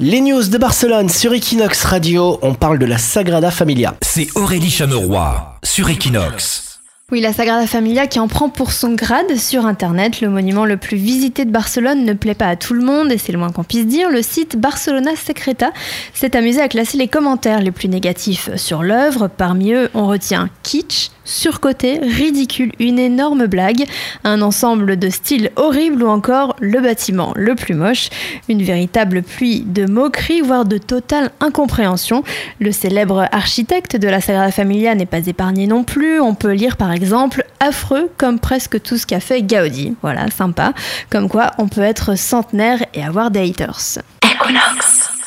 Les news de Barcelone sur Equinox Radio, on parle de la Sagrada Familia. C'est Aurélie Chameroy sur Equinox. Oui, la Sagrada Familia qui en prend pour son grade sur Internet. Le monument le plus visité de Barcelone ne plaît pas à tout le monde et c'est le moins qu'on puisse dire. Le site Barcelona Secreta s'est amusé à classer les commentaires les plus négatifs sur l'œuvre. Parmi eux, on retient kitsch, surcoté, ridicule, une énorme blague, un ensemble de styles horribles ou encore le bâtiment le plus moche. Une véritable pluie de moqueries, voire de totale incompréhension. Le célèbre architecte de la Sagrada Familia n'est pas épargné non plus. On peut lire par exemple affreux comme presque tout ce qu'a fait Gaudi. Voilà, sympa. Comme quoi on peut être centenaire et avoir des haters. Equinox.